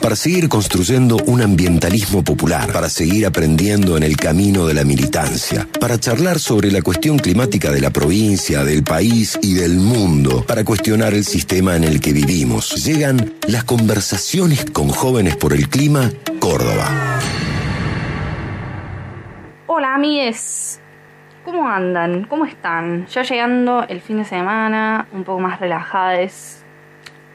para seguir construyendo un ambientalismo popular, para seguir aprendiendo en el camino de la militancia, para charlar sobre la cuestión climática de la provincia, del país y del mundo, para cuestionar el sistema en el que vivimos. Llegan las conversaciones con jóvenes por el clima, Córdoba. Hola amigues, ¿cómo andan? ¿Cómo están? Ya llegando el fin de semana, un poco más relajadas,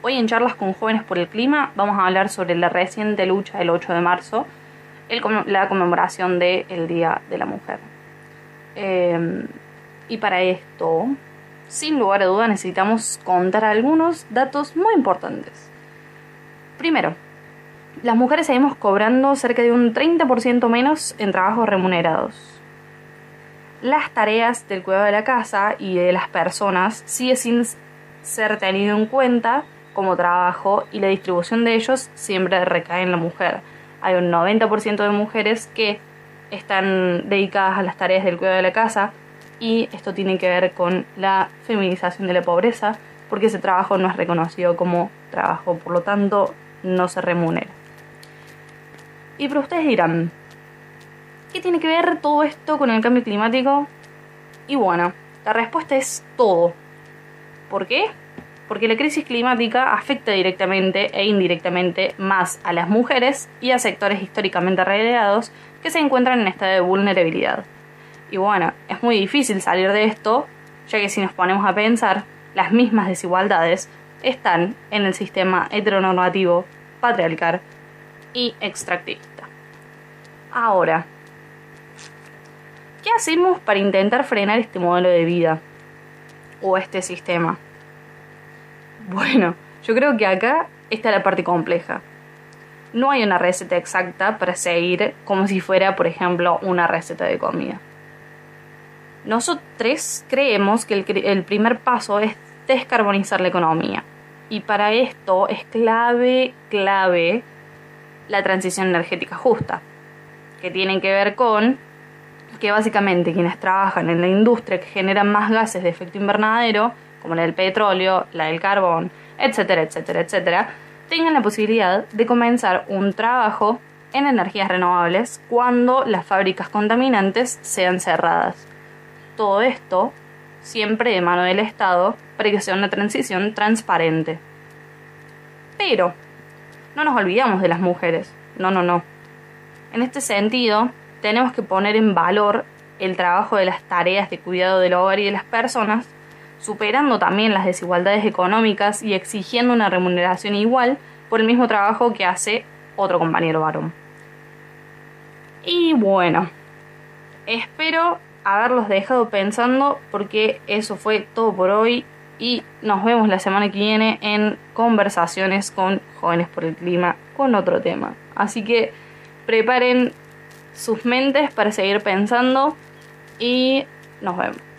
Hoy en Charlas con Jóvenes por el Clima vamos a hablar sobre la reciente lucha del 8 de marzo, la conmemoración del Día de la Mujer. Em, y para esto, sin lugar a duda, necesitamos contar algunos datos muy importantes. Primero, las mujeres seguimos cobrando cerca de un 30% menos en trabajos remunerados. Las tareas del cuidado de la casa y de las personas sigue sin ser tenido en cuenta como trabajo y la distribución de ellos siempre recae en la mujer. Hay un 90% de mujeres que están dedicadas a las tareas del cuidado de la casa y esto tiene que ver con la feminización de la pobreza porque ese trabajo no es reconocido como trabajo, por lo tanto no se remunera. Y pero ustedes dirán, ¿qué tiene que ver todo esto con el cambio climático? Y bueno, la respuesta es todo. ¿Por qué? Porque la crisis climática afecta directamente e indirectamente más a las mujeres y a sectores históricamente relegados que se encuentran en estado de vulnerabilidad. Y bueno, es muy difícil salir de esto, ya que si nos ponemos a pensar, las mismas desigualdades están en el sistema heteronormativo, patriarcal y extractivista. Ahora, ¿qué hacemos para intentar frenar este modelo de vida o este sistema? Bueno, yo creo que acá está la parte compleja. No hay una receta exacta para seguir como si fuera, por ejemplo, una receta de comida. Nosotros creemos que el, el primer paso es descarbonizar la economía. Y para esto es clave, clave la transición energética justa, que tiene que ver con que básicamente quienes trabajan en la industria que generan más gases de efecto invernadero como la del petróleo, la del carbón, etcétera, etcétera, etcétera, tengan la posibilidad de comenzar un trabajo en energías renovables cuando las fábricas contaminantes sean cerradas. Todo esto siempre de mano del Estado para que sea una transición transparente. Pero no nos olvidamos de las mujeres. No, no, no. En este sentido, tenemos que poner en valor el trabajo de las tareas de cuidado del hogar y de las personas superando también las desigualdades económicas y exigiendo una remuneración igual por el mismo trabajo que hace otro compañero varón. Y bueno, espero haberlos dejado pensando porque eso fue todo por hoy y nos vemos la semana que viene en conversaciones con jóvenes por el clima con otro tema. Así que preparen sus mentes para seguir pensando y nos vemos.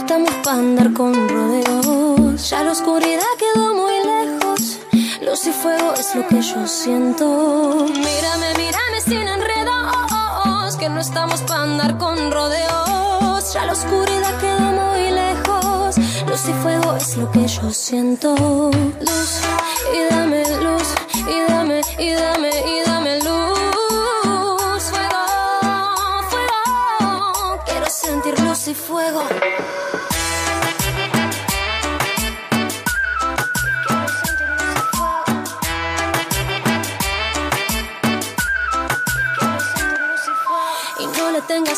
Estamos para andar con rodeos. Ya la oscuridad quedó muy lejos, luz y fuego es lo que yo siento. Mírame, mírame sin enredos, que no estamos para andar con rodeos. Ya la oscuridad quedó muy lejos, luz y fuego es lo que yo siento. Luz y dame luz y dame y dame y dame luz. y fuego. Y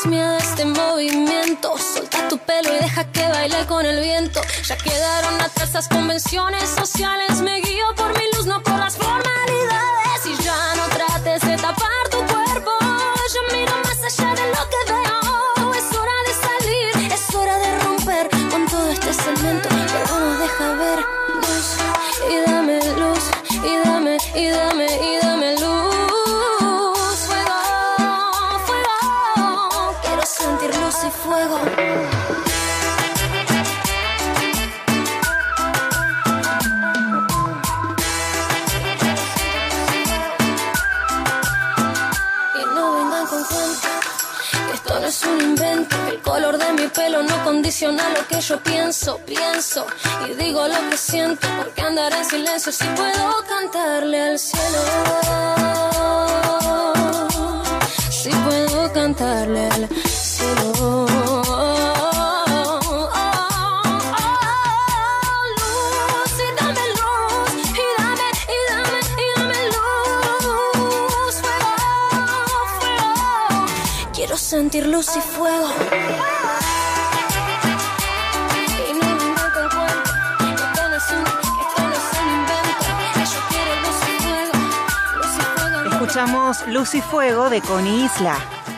tengas miedo a este movimiento. Solta tu pelo y deja que baile con el viento. Ya quedaron atrás las convenciones sociales. Me guío por mi luz, no por las formalidades. no es un invento. El color de mi pelo no condiciona lo que yo pienso, pienso y digo lo que siento. Porque andar en silencio si puedo cantarle al cielo. Fuego, luz y fuego. Escuchamos Luz y Fuego de Connie Isla.